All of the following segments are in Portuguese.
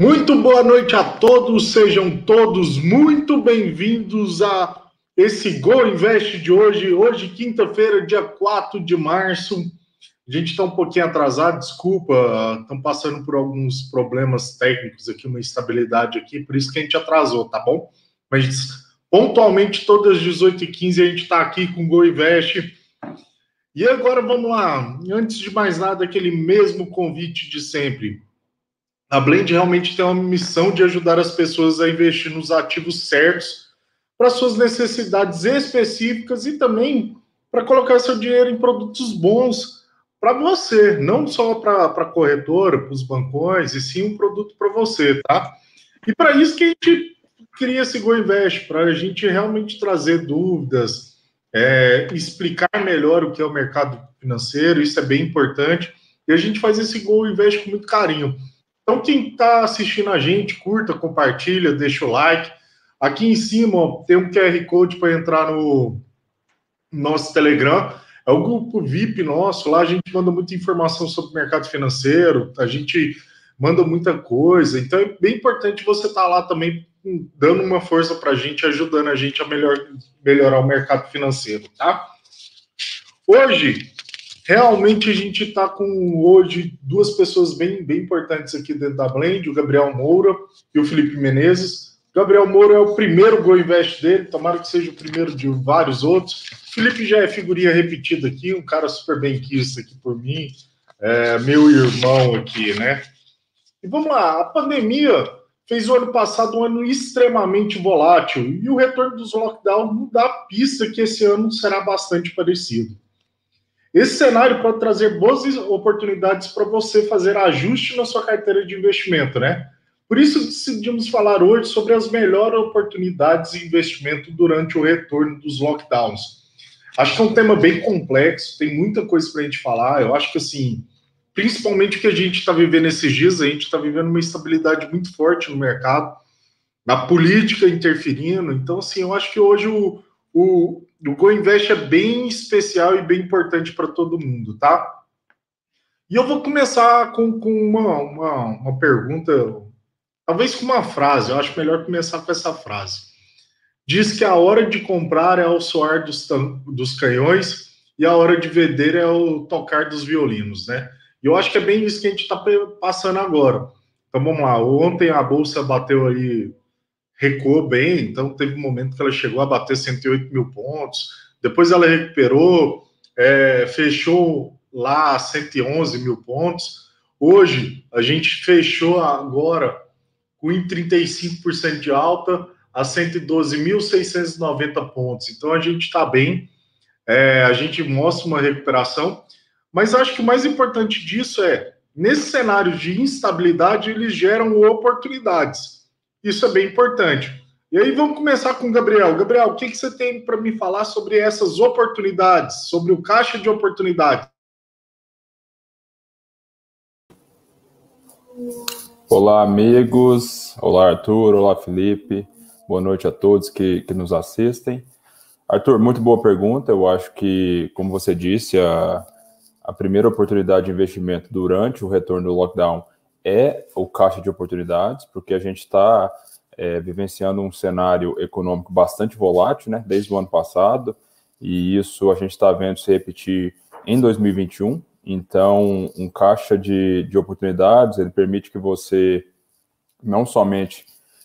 Muito boa noite a todos, sejam todos muito bem-vindos a esse Go Invest de hoje. Hoje, quinta-feira, dia 4 de março. A gente está um pouquinho atrasado, desculpa, estamos passando por alguns problemas técnicos aqui, uma instabilidade aqui, por isso que a gente atrasou, tá bom? Mas pontualmente, todas as 18h15, a gente está aqui com o Go Invest. E agora vamos lá. Antes de mais nada, aquele mesmo convite de sempre a Blend realmente tem uma missão de ajudar as pessoas a investir nos ativos certos para suas necessidades específicas e também para colocar seu dinheiro em produtos bons para você, não só para a corretora, para os bancões, e sim um produto para você, tá? E para isso que a gente cria esse Go Invest, para a gente realmente trazer dúvidas, é, explicar melhor o que é o mercado financeiro, isso é bem importante, e a gente faz esse Go Invest com muito carinho. Então, quem está assistindo a gente, curta, compartilha, deixa o like. Aqui em cima ó, tem um QR Code para entrar no nosso Telegram. É o grupo VIP nosso. Lá a gente manda muita informação sobre o mercado financeiro, a gente manda muita coisa. Então é bem importante você estar tá lá também dando uma força para a gente, ajudando a gente a melhor, melhorar o mercado financeiro, tá? Hoje Realmente a gente está com hoje duas pessoas bem, bem importantes aqui dentro da Blend, o Gabriel Moura e o Felipe Menezes. Gabriel Moura é o primeiro Go Invest dele, tomara que seja o primeiro de vários outros. Felipe já é figurinha repetida aqui, um cara super bem quisto aqui por mim, é, meu irmão aqui, né? E vamos lá, a pandemia fez o ano passado um ano extremamente volátil e o retorno dos lockdowns não dá pista que esse ano será bastante parecido. Esse cenário pode trazer boas oportunidades para você fazer ajuste na sua carteira de investimento, né? Por isso decidimos falar hoje sobre as melhores oportunidades de investimento durante o retorno dos lockdowns. Acho que é um tema bem complexo, tem muita coisa para a gente falar. Eu acho que assim, principalmente o que a gente está vivendo esses dias, a gente está vivendo uma estabilidade muito forte no mercado, na política interferindo. Então, assim, eu acho que hoje o, o, o GoInvest é bem especial e bem importante para todo mundo, tá? E eu vou começar com, com uma, uma, uma, pergunta, talvez com uma frase, eu acho melhor começar com essa frase. Diz que a hora de comprar é o soar dos, dos canhões e a hora de vender é o tocar dos violinos, né? E eu acho que é bem isso que a gente está passando agora. Então vamos lá, ontem a bolsa bateu aí recuou bem, então teve um momento que ela chegou a bater 108 mil pontos, depois ela recuperou, é, fechou lá 111 mil pontos. Hoje a gente fechou agora com 35% de alta a 112.690 pontos. Então a gente está bem, é, a gente mostra uma recuperação, mas acho que o mais importante disso é, nesse cenário de instabilidade, eles geram oportunidades. Isso é bem importante. E aí vamos começar com o Gabriel. Gabriel, o que, que você tem para me falar sobre essas oportunidades, sobre o caixa de oportunidade? Olá, amigos. Olá, Arthur. Olá, Felipe. Boa noite a todos que, que nos assistem. Arthur, muito boa pergunta. Eu acho que, como você disse, a, a primeira oportunidade de investimento durante o retorno do lockdown é o caixa de oportunidades, porque a gente está é, vivenciando um cenário econômico bastante volátil, né, desde o ano passado, e isso a gente está vendo se repetir em 2021. Então, um caixa de, de oportunidades, ele permite que você não somente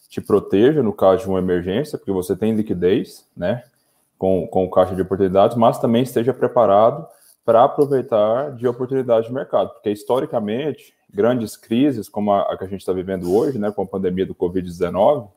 te proteja no caso de uma emergência, porque você tem liquidez, né, com, com o caixa de oportunidades, mas também esteja preparado para aproveitar de oportunidades de mercado, porque historicamente grandes crises como a, a que a gente está vivendo hoje, né, com a pandemia do Covid-19,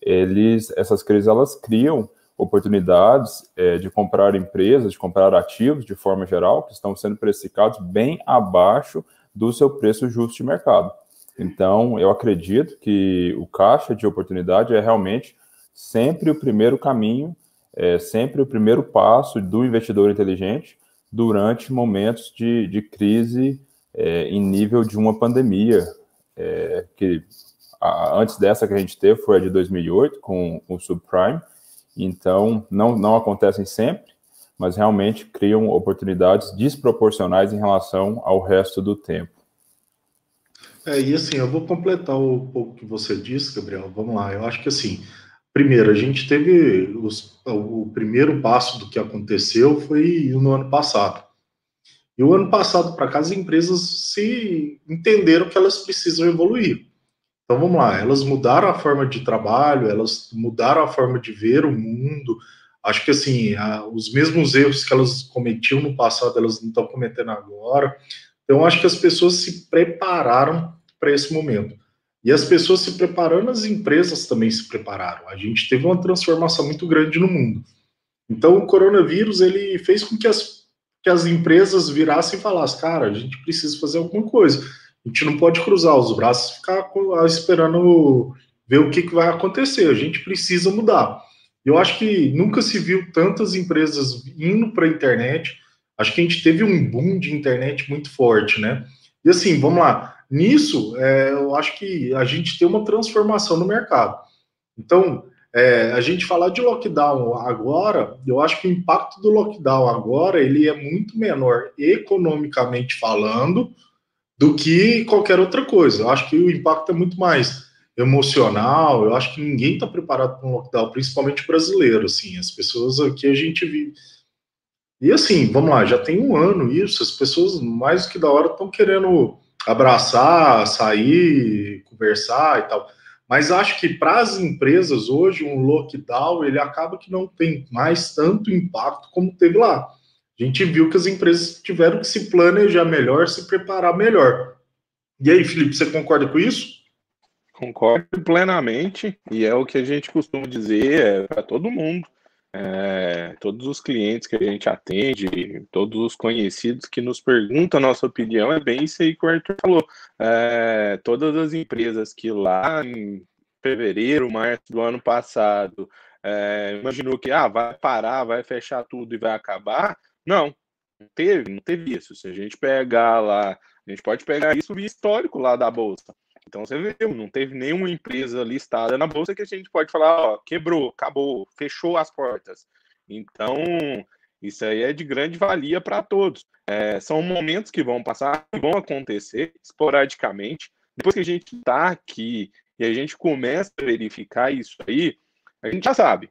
eles, essas crises elas criam oportunidades é, de comprar empresas, de comprar ativos de forma geral, que estão sendo precificados bem abaixo do seu preço justo de mercado. Então, eu acredito que o caixa de oportunidade é realmente sempre o primeiro caminho, é sempre o primeiro passo do investidor inteligente durante momentos de, de crise é, em nível de uma pandemia, é, que a, antes dessa que a gente teve foi a de 2008, com, com o subprime, então não, não acontecem sempre, mas realmente criam oportunidades desproporcionais em relação ao resto do tempo. É, e assim, eu vou completar um pouco que você disse, Gabriel. Vamos lá. Eu acho que assim, primeiro, a gente teve os, o primeiro passo do que aconteceu foi no ano passado. E o ano passado para cá, as empresas se entenderam que elas precisam evoluir. Então vamos lá, elas mudaram a forma de trabalho, elas mudaram a forma de ver o mundo. Acho que assim, a, os mesmos erros que elas cometiam no passado, elas não estão cometendo agora. Então acho que as pessoas se prepararam para esse momento. E as pessoas se preparando, as empresas também se prepararam. A gente teve uma transformação muito grande no mundo. Então o coronavírus ele fez com que as que as empresas virassem e falassem, cara, a gente precisa fazer alguma coisa. A gente não pode cruzar os braços e ficar esperando ver o que, que vai acontecer. A gente precisa mudar. Eu acho que nunca se viu tantas empresas indo para a internet. Acho que a gente teve um boom de internet muito forte, né? E assim, vamos lá. Nisso, é, eu acho que a gente tem uma transformação no mercado. Então, é, a gente falar de lockdown agora, eu acho que o impacto do lockdown agora ele é muito menor economicamente falando do que qualquer outra coisa. Eu acho que o impacto é muito mais emocional. Eu acho que ninguém está preparado para um lockdown, principalmente brasileiro. Assim, as pessoas aqui a gente vive. E assim, vamos lá, já tem um ano isso. As pessoas mais do que da hora estão querendo abraçar, sair, conversar e tal. Mas acho que para as empresas hoje um lockdown ele acaba que não tem mais tanto impacto como teve lá. A gente viu que as empresas tiveram que se planejar melhor, se preparar melhor. E aí, Felipe, você concorda com isso? Concordo plenamente, e é o que a gente costuma dizer é, para todo mundo. É, todos os clientes que a gente atende, todos os conhecidos que nos perguntam a nossa opinião, é bem isso aí que o Arthur falou. É, todas as empresas que lá em fevereiro, março do ano passado, é, imaginou que ah, vai parar, vai fechar tudo e vai acabar. Não, não teve, não teve isso. Se a gente pegar lá, a gente pode pegar isso via histórico lá da Bolsa. Então você viu, não teve nenhuma empresa listada na bolsa que a gente pode falar, ó, quebrou, acabou, fechou as portas. Então, isso aí é de grande valia para todos. É, são momentos que vão passar, que vão acontecer esporadicamente. Depois que a gente está aqui e a gente começa a verificar isso aí, a gente já sabe.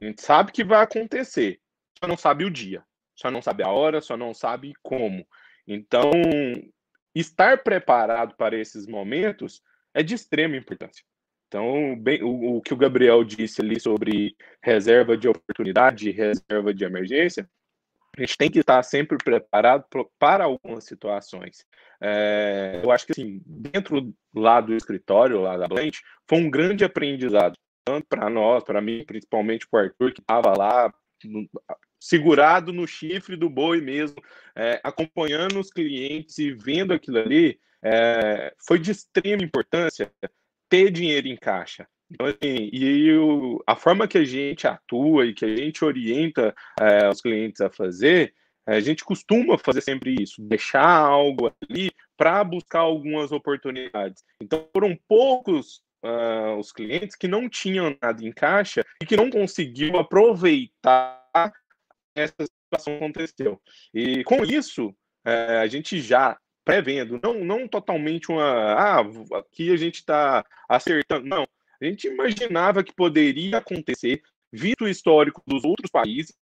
A gente sabe que vai acontecer, só não sabe o dia, só não sabe a hora, só não sabe como. Então, estar preparado para esses momentos é de extrema importância. Então, bem, o, o, que o Gabriel disse ali sobre reserva de oportunidade reserva de emergência, a gente tem que estar sempre preparado para algumas situações. É, eu acho que, assim, dentro lá do escritório, lá da Blend, foi um grande aprendizado, tanto para nós, para mim, principalmente para o Arthur, que estava lá segurado no chifre do boi mesmo, é, acompanhando os clientes e vendo aquilo ali, é, foi de extrema importância ter dinheiro em caixa. Então, assim, e a forma que a gente atua e que a gente orienta é, os clientes a fazer, a gente costuma fazer sempre isso, deixar algo ali para buscar algumas oportunidades. Então, foram poucos uh, os clientes que não tinham nada em caixa e que não conseguiam aproveitar essa situação aconteceu. E com isso, é, a gente já prevendo, não, não totalmente uma. Ah, aqui a gente está acertando. Não. A gente imaginava que poderia acontecer, visto o histórico dos outros países,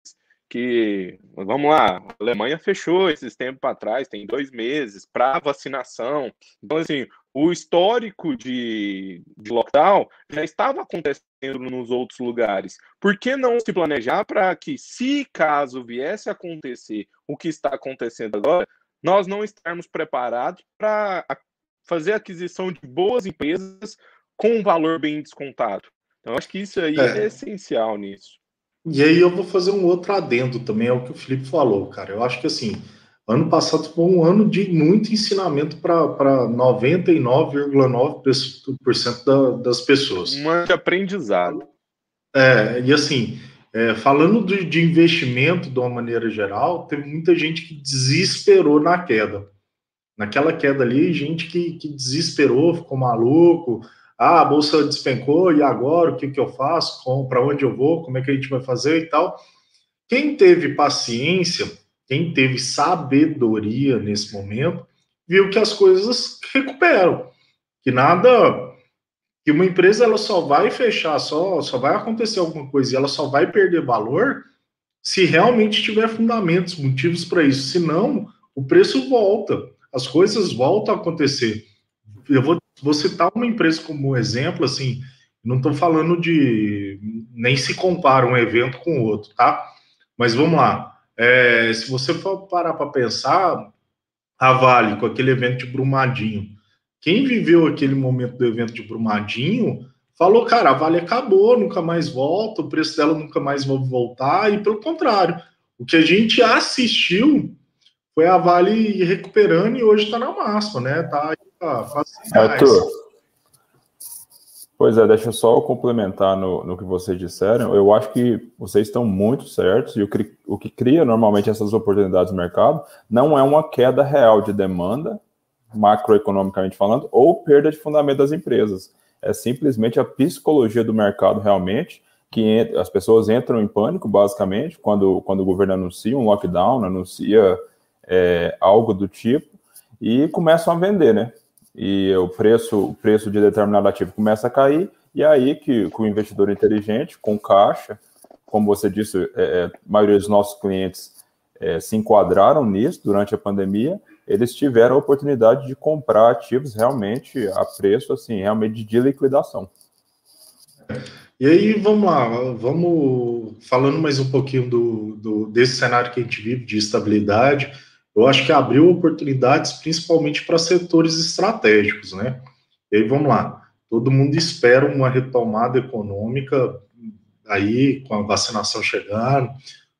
que, vamos lá, a Alemanha fechou esses tempos para trás, tem dois meses, para vacinação. Então, assim, o histórico de, de, lockdown já estava acontecendo nos outros lugares. Por que não se planejar para que, se caso viesse a acontecer o que está acontecendo agora, nós não estarmos preparados para fazer a aquisição de boas empresas com um valor bem descontado? Então, acho que isso aí é, é essencial nisso. E aí eu vou fazer um outro adendo também ao que o Felipe falou, cara. Eu acho que assim, ano passado foi um ano de muito ensinamento para 99,9% da, das pessoas. Um ano de aprendizado. É, e assim, é, falando de, de investimento de uma maneira geral, teve muita gente que desesperou na queda. Naquela queda ali, gente que, que desesperou, ficou maluco, ah, a bolsa despencou e agora o que, que eu faço? Para onde eu vou? Como é que a gente vai fazer e tal? Quem teve paciência, quem teve sabedoria nesse momento, viu que as coisas recuperam. que nada que uma empresa ela só vai fechar, só, só vai acontecer alguma coisa e ela só vai perder valor se realmente tiver fundamentos, motivos para isso. Senão, o preço volta, as coisas voltam a acontecer. Eu vou, vou citar uma empresa como exemplo, assim, não estou falando de. nem se compara um evento com o outro, tá? Mas vamos lá. É, se você for parar para pensar, a Vale, com aquele evento de Brumadinho, quem viveu aquele momento do evento de Brumadinho falou, cara, a Vale acabou, nunca mais volta, o preço dela nunca mais vai voltar, e pelo contrário, o que a gente assistiu foi a Vale recuperando e hoje está na máxima, né? Tá aí tá quase Arthur, Pois é, deixa eu só complementar no, no que vocês disseram. Eu acho que vocês estão muito certos e o que, o que cria normalmente essas oportunidades no mercado não é uma queda real de demanda, macroeconomicamente falando, ou perda de fundamento das empresas. É simplesmente a psicologia do mercado realmente, que as pessoas entram em pânico, basicamente, quando, quando o governo anuncia um lockdown, anuncia é, algo do tipo, e começam a vender, né? E o preço, o preço de determinado ativo começa a cair, e é aí que, que o investidor inteligente, com caixa, como você disse, é, é, a maioria dos nossos clientes é, se enquadraram nisso durante a pandemia, eles tiveram a oportunidade de comprar ativos realmente a preço, assim, realmente de liquidação. E aí, vamos lá, vamos falando mais um pouquinho do, do, desse cenário que a gente vive de estabilidade. Eu acho que abriu oportunidades principalmente para setores estratégicos, né? E aí, vamos lá, todo mundo espera uma retomada econômica aí, com a vacinação chegando,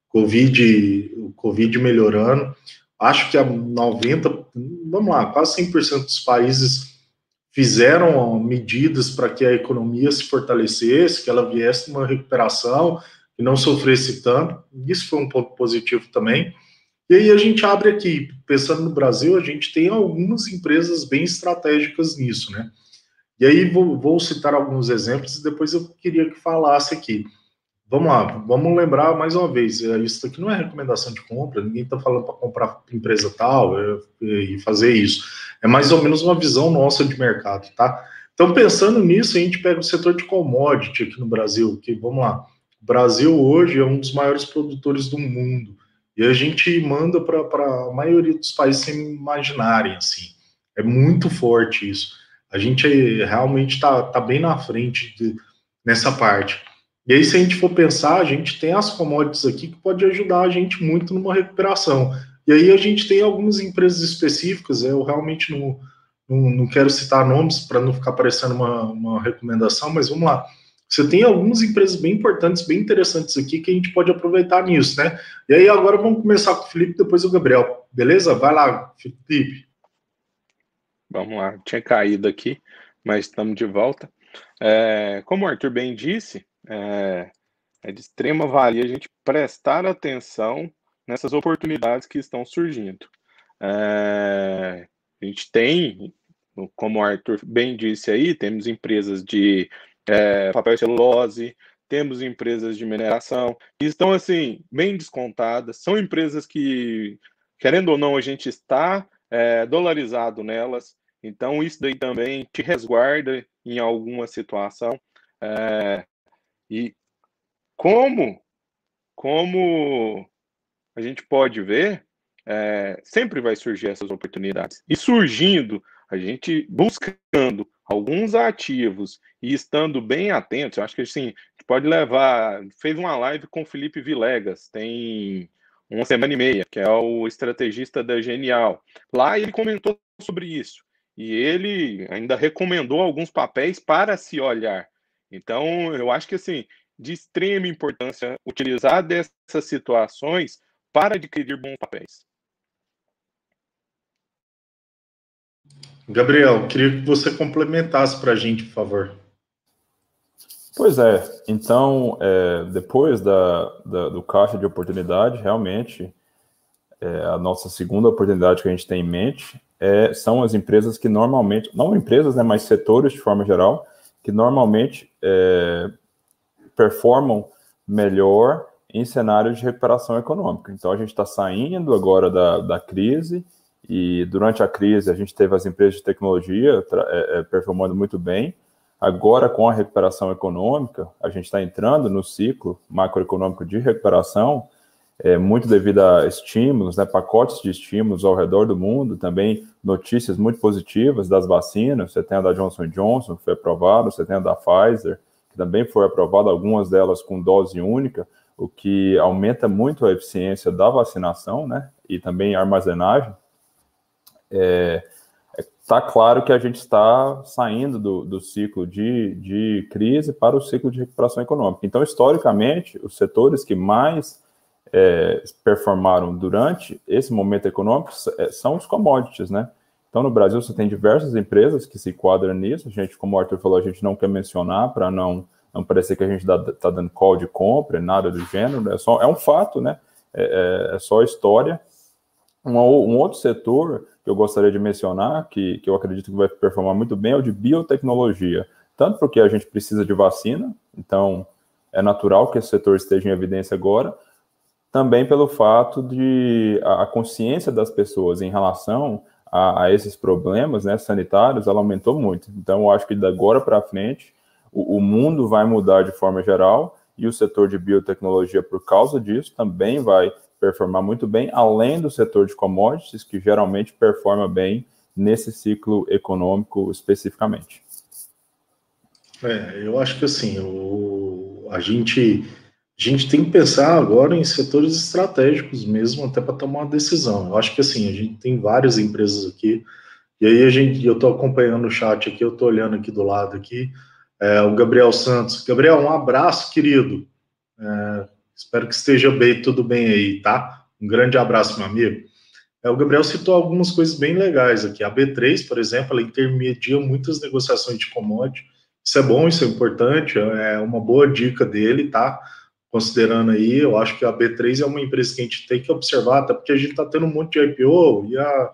Covid, o Covid melhorando acho que a 90, vamos lá, quase 100% dos países fizeram medidas para que a economia se fortalecesse, que ela viesse uma recuperação e não sofresse tanto. Isso foi um ponto positivo também. E aí a gente abre aqui, pensando no Brasil, a gente tem algumas empresas bem estratégicas nisso, né? E aí vou, vou citar alguns exemplos e depois eu queria que falasse aqui. Vamos lá, vamos lembrar mais uma vez, isso aqui não é recomendação de compra, ninguém está falando para comprar empresa tal é, e fazer isso. É mais ou menos uma visão nossa de mercado, tá? Então, pensando nisso, a gente pega o setor de commodity aqui no Brasil, que, vamos lá, o Brasil hoje é um dos maiores produtores do mundo, e a gente manda para a maioria dos países sem imaginarem, assim. É muito forte isso. A gente realmente está tá bem na frente de, nessa parte. E aí, se a gente for pensar, a gente tem as commodities aqui que pode ajudar a gente muito numa recuperação. E aí a gente tem algumas empresas específicas, eu realmente não, não, não quero citar nomes para não ficar parecendo uma, uma recomendação, mas vamos lá. Você tem algumas empresas bem importantes, bem interessantes aqui que a gente pode aproveitar nisso, né? E aí agora vamos começar com o Felipe, depois o Gabriel. Beleza? Vai lá, Felipe. Vamos lá, tinha caído aqui, mas estamos de volta. É, como o Arthur bem disse, é, é de extrema valia a gente prestar atenção nessas oportunidades que estão surgindo. É, a gente tem, como o Arthur bem disse aí, temos empresas de é, papel e celulose, temos empresas de mineração, que estão assim, bem descontadas, são empresas que, querendo ou não, a gente está é, dolarizado nelas, então isso daí também te resguarda em alguma situação. É, e como, como a gente pode ver, é, sempre vai surgir essas oportunidades. E surgindo, a gente buscando alguns ativos e estando bem atentos, eu acho que assim, pode levar. Fez uma live com o Felipe Vilegas, tem uma semana e meia, que é o estrategista da Genial. Lá ele comentou sobre isso. E ele ainda recomendou alguns papéis para se olhar. Então, eu acho que assim, de extrema importância utilizar dessas situações para adquirir bons papéis. Gabriel, queria que você complementasse para a gente, por favor. Pois é, então, é, depois da, da, do caixa de oportunidade, realmente, é, a nossa segunda oportunidade que a gente tem em mente é, são as empresas que normalmente, não empresas, né, mas setores de forma geral, que normalmente é, performam melhor em cenários de recuperação econômica. Então, a gente está saindo agora da, da crise E durante a crise, a gente teve as empresas de tecnologia é, é, performando muito bem. Agora, com a recuperação econômica, a gente está entrando no ciclo macroeconômico de recuperação, é, muito devido a estímulos, né, pacotes de estímulos ao redor do mundo, também notícias muito positivas das vacinas. Você tem a da Johnson Johnson, que foi aprovada, você tem a da Pfizer, que também foi aprovada, algumas delas com dose única, o que aumenta muito a eficiência da vacinação, né, e também a armazenagem. É, está claro que a gente está saindo do, do ciclo de, de crise para o ciclo de recuperação econômica. Então, historicamente, os setores que mais é, performaram durante esse momento econômico é, são os commodities, né? Então, no Brasil, você tem diversas empresas que se enquadram nisso. A gente, como o Arthur falou, a gente não quer mencionar para não, não parecer que a gente está dando call de compra, nada do gênero. Né? É, só, é um fato, né? É, é, é só história. Um, um, outro setor que eu gostaria de mencionar, que, que eu acredito que vai performar muito bem, é o de biotecnologia. Tanto porque a gente precisa de vacina, então é natural que esse setor esteja em evidência agora, também pelo fato de a, consciência das pessoas em relação a, a, esses problemas né, sanitários, ela aumentou muito. Então, eu acho que de agora para frente, o, o, mundo vai mudar de forma geral e o setor de biotecnologia, por causa disso, também vai performar muito bem, além do setor de commodities, que geralmente performa bem nesse ciclo econômico especificamente. É, eu acho que assim, o, a gente a gente tem que pensar agora em setores estratégicos mesmo, até para tomar uma decisão. Eu acho que assim, a gente tem várias empresas aqui, e aí a gente, eu estou acompanhando o chat aqui, eu estou olhando aqui do lado aqui, é, o Gabriel Santos. Gabriel, um abraço, querido. É, espero que esteja bem, tudo bem aí, tá? Um grande abraço, meu amigo. É, o Gabriel citou algumas coisas bem legais aqui. A B3, por exemplo, ela intermedia muitas negociações de commodity. Isso é bom, isso é importante, é uma boa dica dele, tá? considerando aí, eu acho que a B3 é uma empresa que a gente tem que observar, até porque a gente está tendo um monte de IPO e a,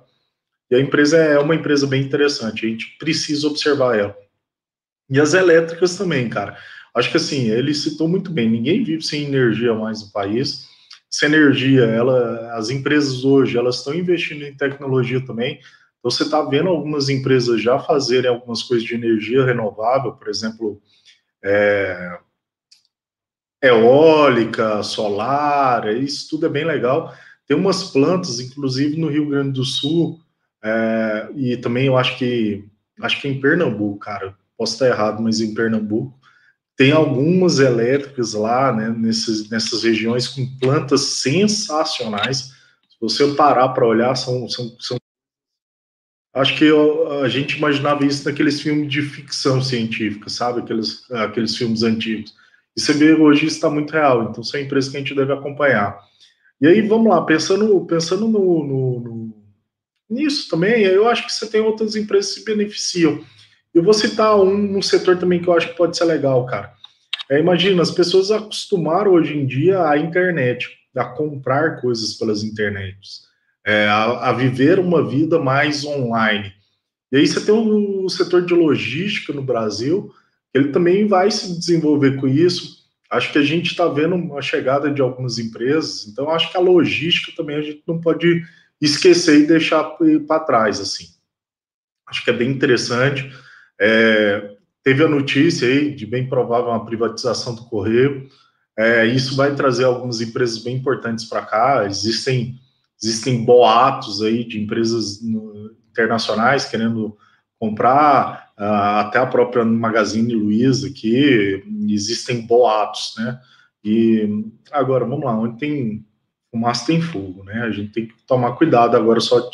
e a empresa é uma empresa bem interessante, a gente precisa observar ela. E as elétricas também, cara. Acho que assim, ele citou muito bem, ninguém vive sem energia mais no país. Essa energia, ela, as empresas hoje, elas estão investindo em tecnologia também. Então, você está vendo algumas empresas já fazerem algumas coisas de energia renovável, por exemplo, é, eólica, solar, isso tudo é bem legal. Tem umas plantas, inclusive no Rio Grande do Sul, é, e também eu acho que acho que em Pernambuco, cara, posso estar errado, mas em Pernambuco tem algumas elétricas lá, né, nesses, nessas regiões com plantas sensacionais. Se você parar para olhar, são, são, são Acho que eu, a gente imaginava isso naqueles filmes de ficção científica, sabe? Aqueles, aqueles filmes antigos. E você vê hoje está muito real, então isso é uma empresa que a gente deve acompanhar. E aí, vamos lá, pensando, pensando no, no, no, nisso também, eu acho que você tem outras empresas que se beneficiam. Eu vou citar um, setor também que eu acho que pode ser legal, cara. É, imagina, as pessoas acostumaram hoje em dia à internet, a comprar coisas pelas internets, é, a, a, viver uma vida mais online. E aí você tem o, o setor de logística no Brasil, ele também vai se desenvolver com isso. Acho que a gente está vendo uma chegada de algumas empresas, então acho que a logística também a gente não pode esquecer e deixar para trás, assim. Acho que é bem interessante. É, teve a notícia aí de bem provável uma privatização do Correio. É, isso vai trazer algumas empresas bem importantes para cá. Existem, existem boatos aí de empresas internacionais querendo comprar uh, até a própria Magazine Luiza aqui, existem boatos, né? E agora, vamos lá, onde tem fumaça tem fogo, né? A gente tem que tomar cuidado agora só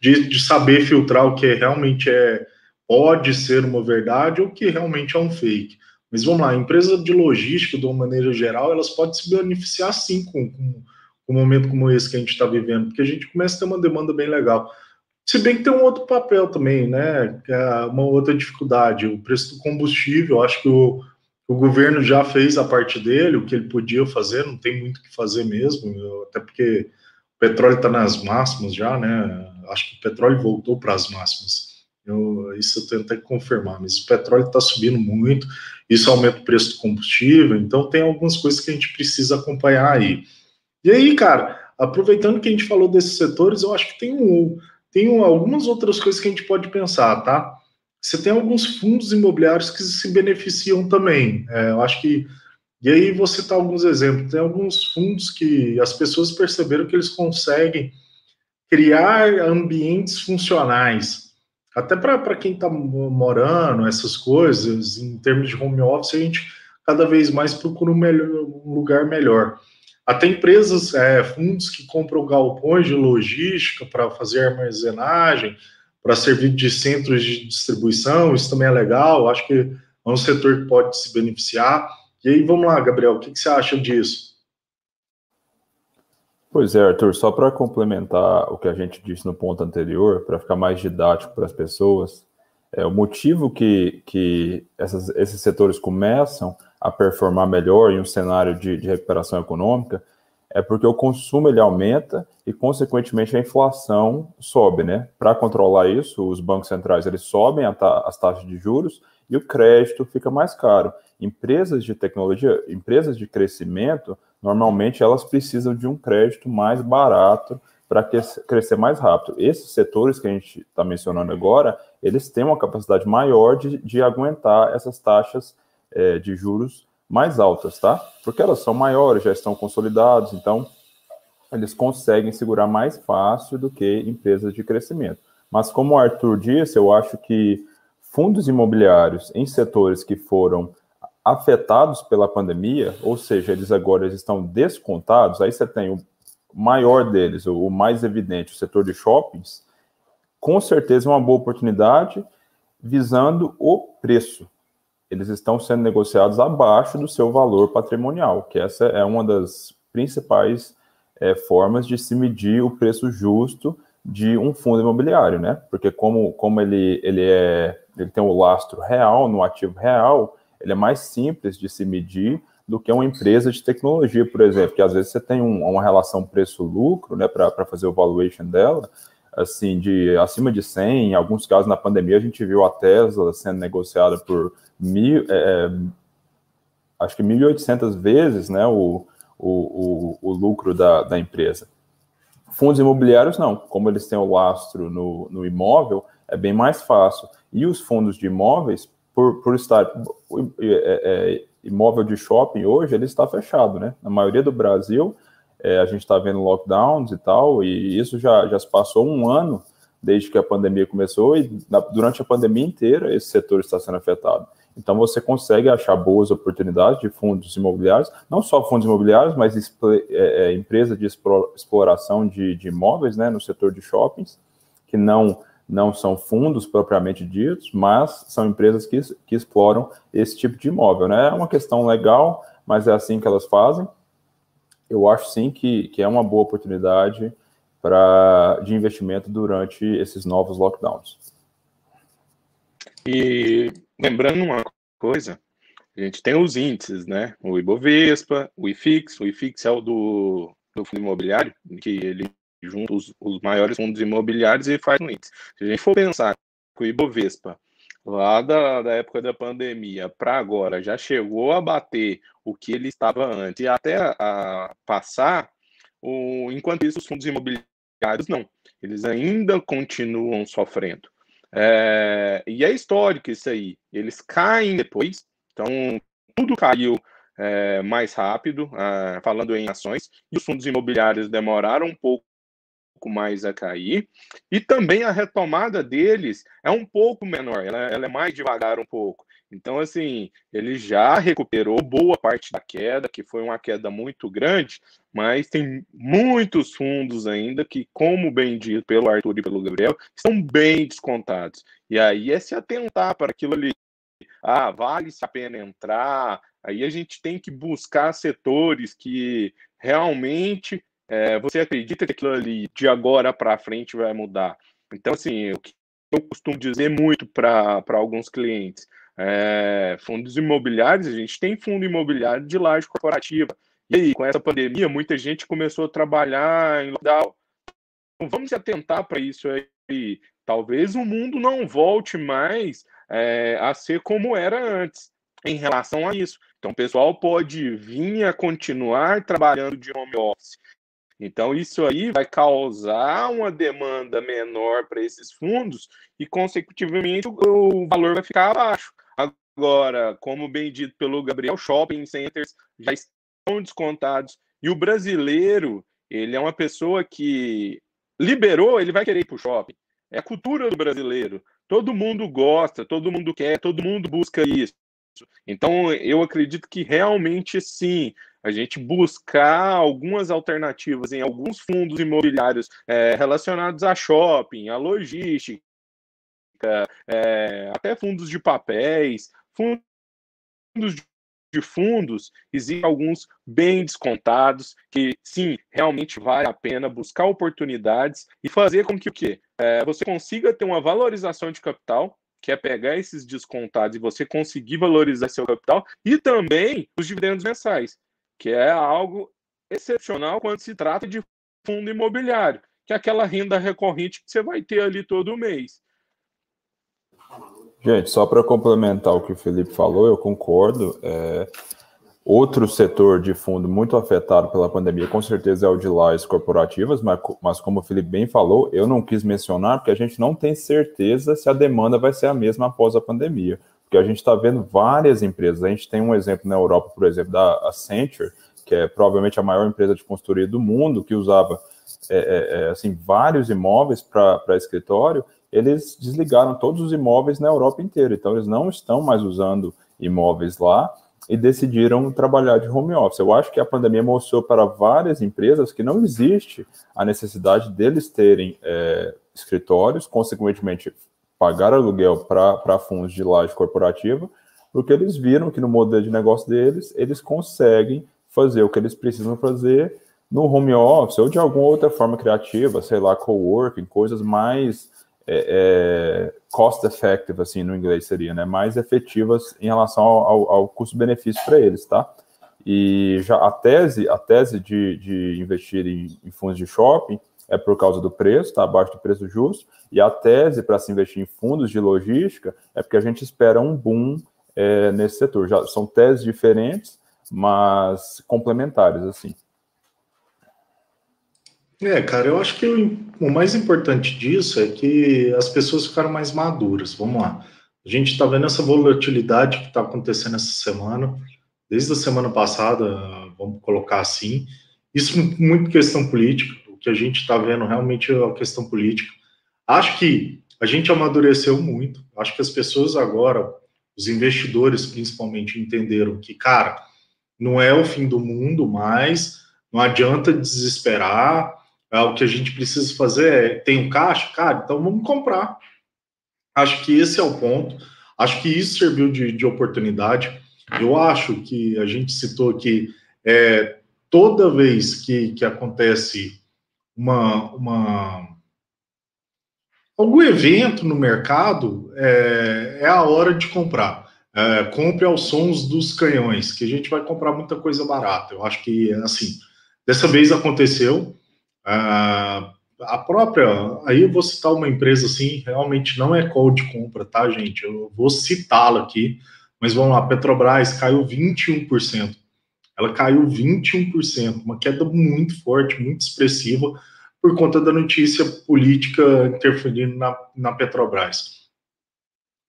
de, de saber filtrar o que realmente é pode ser uma verdade ou que realmente é um fake. Mas vamos lá, a empresa de logística, de uma maneira geral, elas podem se beneficiar sim com, com, com um momento como esse que a gente está vivendo, porque a gente começa a ter uma demanda bem legal. Se bem que tem um outro papel também, né? É uma outra dificuldade, o preço do combustível. Acho que o, o governo já fez a parte dele, o que ele podia fazer, não tem muito o que fazer mesmo, até porque o petróleo está nas máximas já, né? Acho que o petróleo voltou para as máximas. Eu, isso eu que confirmar, mas o petróleo está subindo muito, isso aumenta o preço do combustível, então tem algumas coisas que a gente precisa acompanhar aí. E aí, cara, aproveitando que a gente falou desses setores, eu acho que tem um tem algumas outras coisas que a gente pode pensar, tá? Você tem alguns fundos imobiliários que se beneficiam também. É, eu acho que. E aí você tá alguns exemplos. Tem alguns fundos que as pessoas perceberam que eles conseguem criar ambientes funcionais. Até para quem está morando, essas coisas, em termos de home office, a gente cada vez mais procura um, melhor, um lugar melhor. Até empresas, é, fundos que compram galpões de logística para fazer armazenagem, para servir de centros de distribuição, isso também é legal, acho que é um setor que pode se beneficiar. E aí, vamos lá, Gabriel, o que, que você acha disso? Pois é, Arthur, só para complementar o que a gente disse no ponto anterior, para ficar mais didático para as pessoas, é, o motivo que, que essas, esses setores começam a performar melhor em um cenário de, de recuperação econômica é porque o consumo ele aumenta e, consequentemente, a inflação sobe, né? Para controlar isso, os bancos centrais eles sobem ta as taxas de juros e o crédito fica mais caro. Empresas de tecnologia, empresas de crescimento, normalmente elas precisam de um crédito mais barato para crescer mais rápido. Esses setores que a gente está mencionando agora, eles têm uma capacidade maior de, de aguentar essas taxas é, de juros mais altas, tá? Porque elas são maiores, já estão consolidados, então eles conseguem segurar mais fácil do que empresas de crescimento. Mas como o Arthur disse, eu acho que fundos imobiliários em setores que foram afetados pela pandemia, ou seja, eles agora estão descontados, aí você tem o maior deles, o mais evidente, o setor de shoppings, com certeza é uma boa oportunidade visando o preço eles estão sendo negociados abaixo do seu valor patrimonial, que essa é uma das principais é, formas de se medir o preço justo de um fundo imobiliário, né? Porque como, como ele, ele, é, ele tem o lastro real, no ativo real, ele é mais simples de se medir do que uma empresa de tecnologia, por exemplo, que às vezes você tem um, uma relação preço-lucro, né, para fazer o valuation dela, assim, de acima de 100, em alguns casos na pandemia a gente viu a Tesla sendo negociada por mil, é, é acho que 1.800 vezes né, o, o, o, o lucro da, da empresa. Fundos imobiliários não, como eles têm o lastro no, no imóvel, é bem mais fácil. E os fundos de imóveis, por, por estar é, é, imóvel de shopping hoje, ele está fechado, né? Na maioria do Brasil, é, a gente está vendo lockdowns e tal, e isso já, já se passou um ano desde que a pandemia começou, e na, durante a pandemia inteira esse setor está sendo afetado. Então você consegue achar boas oportunidades de fundos imobiliários, não só fundos imobiliários, mas é, é, empresas de exploração de, de imóveis né, no setor de shoppings, que não, não são fundos propriamente ditos, mas são empresas que, que exploram esse tipo de imóvel. Né? É uma questão legal, mas é assim que elas fazem eu acho sim que, que é uma boa oportunidade para de investimento durante esses novos lockdowns. E lembrando uma coisa, a gente tem os índices, né? O Ibovespa, o IFIX, o IFIX é o do, do fundo imobiliário, que ele junta os, os maiores fundos imobiliários e faz um índice. Se a gente for pensar que o Ibovespa lá da, da época da pandemia para agora já chegou a bater o que ele estava antes e até a, a passar, o, enquanto isso, os fundos imobiliários não. Eles ainda continuam sofrendo. É, e é histórico isso aí. Eles caem depois, então tudo caiu é, mais rápido, ah, falando em ações, e os fundos imobiliários demoraram um pouco pouco mais a cair, e também a retomada deles é um pouco menor, ela, ela é mais devagar um pouco. Então, assim, ele já recuperou boa parte da queda, que foi uma queda muito grande, mas tem muitos fundos ainda que, como bem dito pelo Arthur e pelo Gabriel, estão bem descontados. E aí é se atentar para aquilo ali. Ah, vale a pena entrar. Aí a gente tem que buscar setores que realmente é, você acredita que aquilo ali de agora para frente vai mudar? Então, assim, o que eu costumo dizer muito para alguns clientes, é, fundos imobiliários, a gente tem fundo imobiliário de laje corporativa. E aí, com essa pandemia, muita gente começou a trabalhar em lockdown. Então, vamos se atentar para isso aí. Talvez o mundo não volte mais é, a ser como era antes em relação a isso. Então, o pessoal pode vir a continuar trabalhando de home office Então, isso aí vai causar uma demanda menor para esses fundos e, consecutivamente, o valor vai ficar abaixo. Agora, como bem dito pelo Gabriel, shopping centers já estão descontados. E o brasileiro, ele é uma pessoa que liberou, ele vai querer ir para o shopping. É a cultura do brasileiro. Todo mundo gosta, todo mundo quer, todo mundo busca isso. Então, eu acredito que realmente sim, a gente buscar algumas alternativas em alguns fundos imobiliários é, relacionados a shopping, a logística, é, até fundos de papéis, fundos de fundos, existem alguns bem descontados que, sim, realmente vale a pena buscar oportunidades e fazer com que o quê? É, você consiga ter uma valorização de capital, que é pegar esses descontados e você conseguir valorizar seu capital, e também os dividendos mensais, que é algo excepcional quando se trata de fundo imobiliário, que é aquela renda recorrente que você vai ter ali todo mês. Gente, só para complementar o que o Felipe falou, eu concordo. É, outro setor de fundo muito afetado pela pandemia, com certeza, é o de lajes corporativas, mas, mas como o Felipe bem falou, eu não quis mencionar porque a gente não tem certeza se a demanda vai ser a mesma após a pandemia. Porque a gente está vendo várias empresas. A gente tem um exemplo na Europa, por exemplo, da Accenture, que é provavelmente a maior empresa de consultoria do mundo, que usava é, é, é assim vários imóveis para escritório eles desligaram todos os imóveis na Europa inteira. Então, eles não estão mais usando imóveis lá e decidiram trabalhar de home office. Eu acho que a pandemia mostrou para várias empresas que não existe a necessidade deles terem é, escritórios, consequentemente, pagar aluguel para fundos de laje corporativa, porque eles viram que no modelo de negócio deles, eles conseguem fazer o que eles precisam fazer no home office ou de alguma outra forma criativa, sei lá, coworking, coisas mais é, é, cost effective, assim, no inglês seria, né? Mais efetivas em relação ao, ao custo-benefício para eles, tá? E já a tese, a tese de, de investir em, em, fundos de shopping é por causa do preço, tá abaixo do preço justo, e a tese para se investir em fundos de logística é porque a gente espera um boom é, nesse setor. Já são teses diferentes, mas complementares, assim. É, cara, eu acho que o, o mais importante disso é que as pessoas ficaram mais maduras. Vamos lá. A gente está vendo essa volatilidade que está acontecendo essa semana, desde a semana passada, vamos colocar assim. Isso muito questão política, que a gente está vendo realmente a questão política. Acho que a gente amadureceu muito. Acho que as pessoas agora, os investidores principalmente, entenderam que, cara, não é o fim do mundo mais, não adianta desesperar, é, o que a gente precisa fazer é, tem um caixa? Cara, então vamos comprar. Acho que esse é o ponto. Acho que isso serviu de, de oportunidade. Eu acho que a gente citou aqui, é, toda vez que, que acontece uma, uma, algum evento no mercado, é, é a hora de comprar. É, compre aos sons dos canhões, que a gente vai comprar muita coisa barata. Eu acho que, assim, dessa vez aconteceu. Ah, a própria, aí eu vou citar uma empresa assim, realmente não é call de compra, tá, gente? Eu vou citá-la aqui, mas vamos lá, Petrobras caiu 21%. Ela caiu 21%, uma queda muito forte, muito expressiva, por conta da notícia política interferindo na, na Petrobras.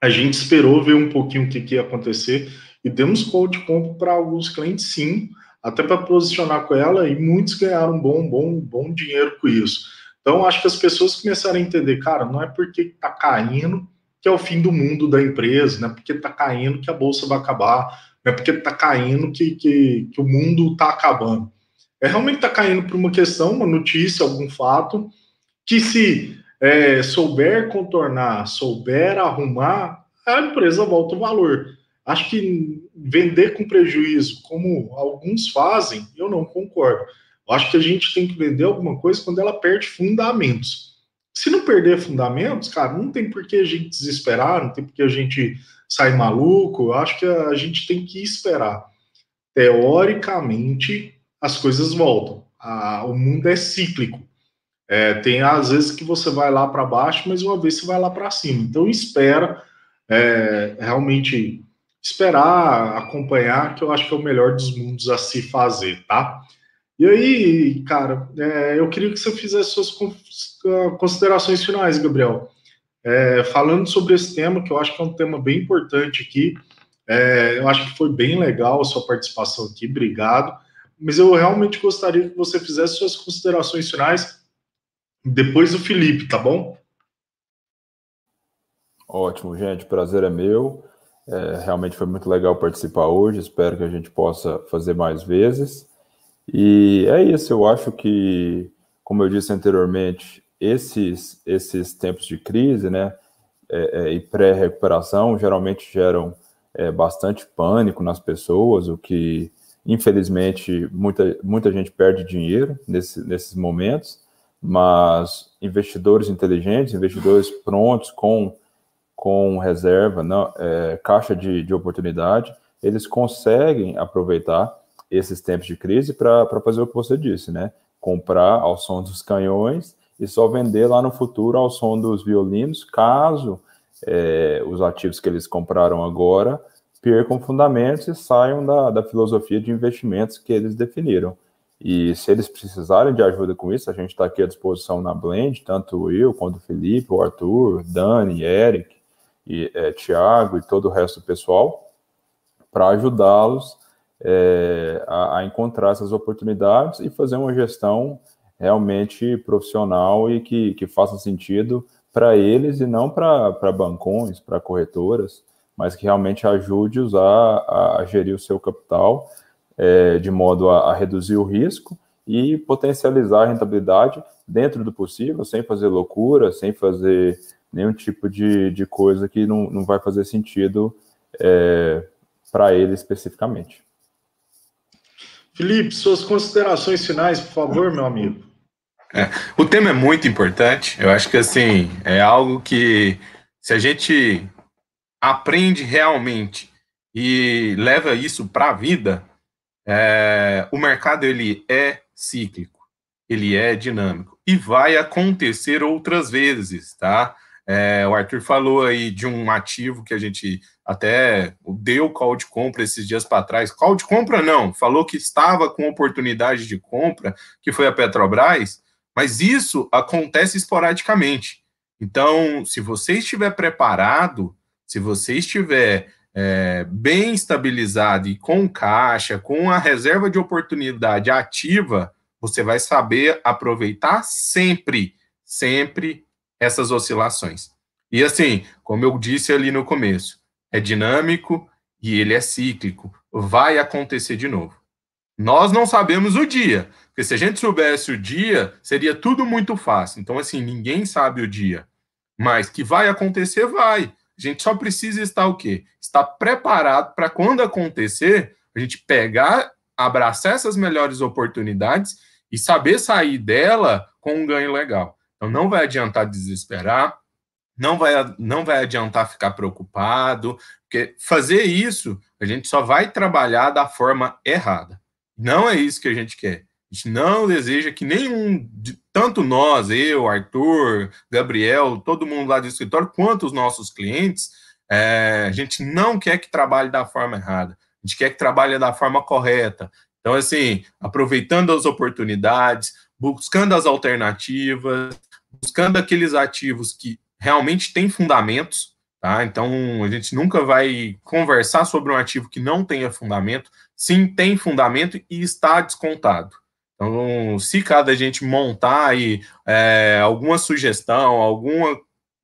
A gente esperou ver um pouquinho o que, que ia acontecer e demos call de compra para alguns clientes, sim, até para posicionar com ela, e muitos ganharam bom, bom, bom dinheiro com isso. Então, acho que as pessoas começaram a entender, cara, não é porque está caindo que é o fim do mundo da empresa, não é porque está caindo que a bolsa vai acabar, não é porque está caindo que, que, que o mundo está acabando. É realmente está caindo por uma questão, uma notícia, algum fato, que se é, souber contornar, souber arrumar, a empresa volta o valor. Acho que vender com prejuízo, como alguns fazem, eu não concordo. Eu acho que a gente tem que vender alguma coisa quando ela perde fundamentos. Se não perder fundamentos, cara, não tem por que a gente desesperar, não tem por que a gente sair maluco. Eu acho que a gente tem que esperar. Teoricamente, as coisas voltam. A, o mundo é cíclico. É, tem às vezes que você vai lá para baixo, mas uma vez você vai lá para cima. Então espera é, realmente esperar, acompanhar, que eu acho que é o melhor dos mundos a se fazer, tá? E aí, cara, é, eu queria que você fizesse suas considerações finais, Gabriel. É, falando sobre esse tema, que eu acho que é um tema bem importante aqui. É, eu acho que foi bem legal a sua participação aqui, obrigado. Mas eu realmente gostaria que você fizesse suas considerações finais depois do Felipe, tá bom? Ótimo, gente, prazer é meu. É, realmente foi muito legal participar hoje. Espero que a gente possa fazer mais vezes. E é isso, eu acho que, como eu disse anteriormente, esses, esses tempos de crise né, é, é, e pré-recuperação geralmente geram é, bastante pânico nas pessoas, o que, infelizmente, muita, muita gente perde dinheiro nesse, nesses momentos, mas investidores inteligentes, investidores prontos com, com reserva, não, é, caixa de, de oportunidade, eles conseguem aproveitar esses tempos de crise para fazer o que você disse, né? Comprar ao som dos canhões e só vender lá no futuro ao som dos violinos, caso é, os ativos que eles compraram agora percam fundamentos e saiam da, da filosofia de investimentos que eles definiram. E se eles precisarem de ajuda com isso, a gente está aqui à disposição na Blend, tanto eu quanto o Felipe, o Arthur, Dani, Eric, e é, Tiago e todo o resto do pessoal, para ajudá-los é, a, a, encontrar essas oportunidades e fazer uma gestão realmente profissional e que, que faça sentido para eles e não para bancões, para corretoras, mas que realmente ajude usar a, a gerir o seu capital é, de modo a, a, reduzir o risco e potencializar a rentabilidade dentro do possível, sem fazer loucura, sem fazer nenhum tipo de, de coisa que não, não vai fazer sentido é, para ele especificamente. Felipe, suas considerações finais, por favor, meu amigo. É, o tema é muito importante. Eu acho que assim é algo que se a gente aprende realmente e leva isso para a vida, é, o mercado ele é cíclico, ele é dinâmico e vai acontecer outras vezes, tá? É, o Arthur falou aí de um ativo que a gente até deu call de compra esses dias para trás. Call de compra não, falou que estava com oportunidade de compra, que foi a Petrobras, mas isso acontece esporadicamente. Então, se você estiver preparado, se você estiver é, bem estabilizado e com caixa, com a reserva de oportunidade ativa, você vai saber aproveitar sempre, sempre essas oscilações. E assim, como eu disse ali no começo, é dinâmico e ele é cíclico. Vai acontecer de novo. Nós não sabemos o dia, porque se a gente soubesse o dia, seria tudo muito fácil. Então, assim, ninguém sabe o dia. Mas que vai acontecer, vai. A gente só precisa estar o quê? Estar preparado para quando acontecer, a gente pegar, abraçar essas melhores oportunidades e saber sair dela com um ganho legal. Então, não vai adiantar desesperar, não vai, não vai adiantar ficar preocupado, porque fazer isso, a gente só vai trabalhar da forma errada. Não é isso que a gente quer. A gente não deseja que nenhum, tanto nós, eu, Arthur, Gabriel, todo mundo lá do escritório, quanto os nossos clientes, é, a gente não quer que trabalhe da forma errada. A gente quer que trabalhe da forma correta. Então, assim, aproveitando as oportunidades, buscando as alternativas, buscando aqueles ativos que realmente têm fundamentos, tá? Então, a gente nunca vai conversar sobre um ativo que não tenha fundamento. Sim, tem fundamento e está descontado. Então, se cada gente montar aí é, alguma sugestão, alguma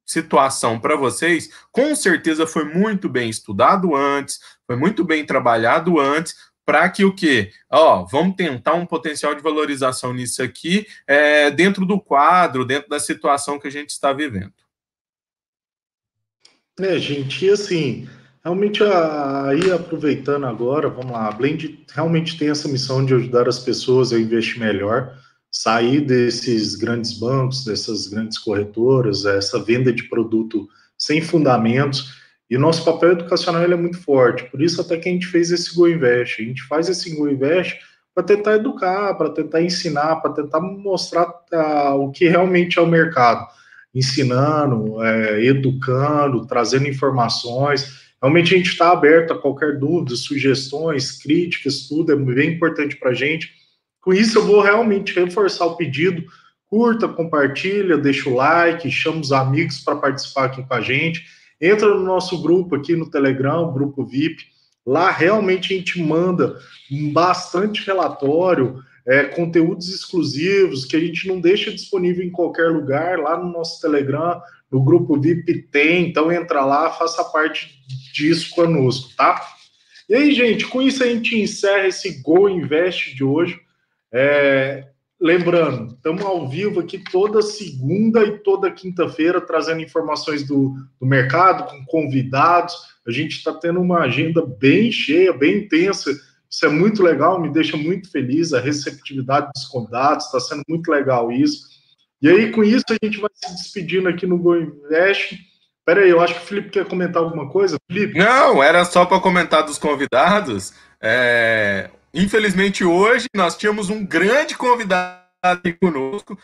situação para vocês, com certeza foi muito bem estudado antes, foi muito bem trabalhado antes, para que o quê? Ó, vamos tentar um potencial de valorização nisso aqui, é, dentro do quadro, dentro da situação que a gente está vivendo. É, gente, assim, realmente aí aproveitando agora, vamos lá, a Blend realmente tem essa missão de ajudar as pessoas a investir melhor, sair desses grandes bancos, dessas grandes corretoras, essa venda de produto sem fundamentos e o nosso papel educacional é muito forte, por isso até que a gente fez esse Go Invest. A gente faz esse Go Invest para tentar educar, para tentar ensinar, para tentar mostrar uh, o que realmente é o mercado, ensinando, é, educando, trazendo informações. Realmente a gente está aberto a qualquer dúvida, sugestões, críticas, tudo é bem importante para a gente, Com isso, eu vou realmente reforçar o pedido. Curta, compartilha, deixa o like, chama os amigos para participar aqui com a gente. Entra no nosso grupo aqui no Telegram, grupo VIP. Lá realmente a gente manda bastante relatório, é, conteúdos exclusivos que a gente não deixa disponível em qualquer lugar. Lá no nosso Telegram, no grupo VIP tem. Então entra lá, faça parte disso conosco, tá? E aí, gente, com isso a gente encerra esse Go Invest de hoje. É, lembrando, estamos ao vivo aqui toda segunda e toda quinta-feira trazendo informações do, do mercado, com convidados. A gente está tendo uma agenda bem cheia, bem intensa. Isso é muito legal, me deixa muito feliz. A receptividade dos convidados está sendo muito legal isso. E aí, com isso, a gente vai se despedindo aqui no Go Invest. Pera aí, eu acho que o Felipe quer comentar alguma coisa. Felipe? Não, era só para comentar dos convidados. É... Infelizmente, hoje nós tínhamos um grande convidado aqui conosco,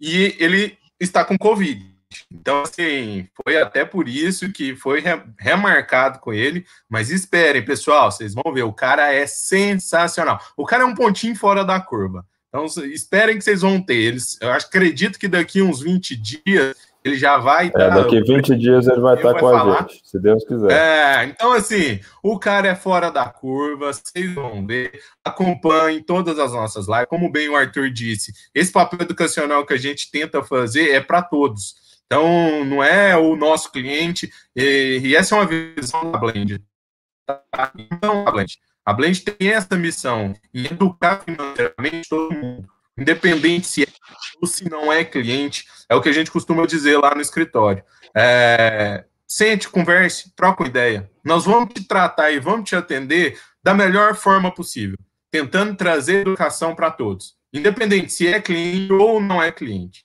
e ele está com Covid. Então, assim, foi até por isso que foi remarcado com ele. Mas esperem, pessoal, vocês vão ver, o cara é sensacional. O cara é um pontinho fora da curva. Então, esperem que vocês vão ter. Eu acredito que daqui uns 20 dias ele já vai. É, daqui 20 dias ele vai estar com falar. a gente, se Deus quiser. É, então assim, o cara é fora da curva, vocês vão ver. Acompanhem todas as nossas lives. Como bem o Arthur disse, esse papel educacional que a gente tenta fazer é para todos. Então, não é o nosso cliente, e, e essa é uma visão da Blend. Então, a Blend. A Blend tem essa missão em educar financeiramente todo mundo independente se é ou se não é cliente, é o que a gente costuma dizer lá no escritório. É, sente, converse, troca uma ideia. Nós vamos te tratar e vamos te atender da melhor forma possível, tentando trazer educação para todos, independente se é cliente ou não é cliente.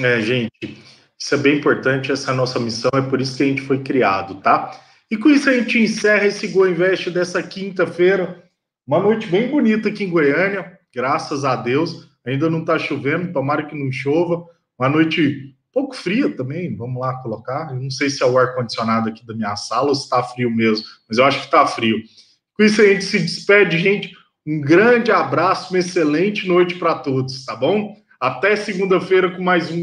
É, gente, isso é bem importante, essa nossa missão, é por isso que a gente foi criado, tá? E com isso a gente encerra esse Go Invest dessa quinta-feira. Uma noite bem bonita aqui em Goiânia graças a Deus. Ainda não está chovendo, tomara que não chova. Uma noite pouco fria também, vamos lá colocar. Eu não sei se é o ar-condicionado aqui da minha sala ou se está frio mesmo, mas eu acho que está frio. Com isso a gente se despede, gente. Um grande abraço, uma excelente noite para todos, tá bom? Até segunda-feira com mais um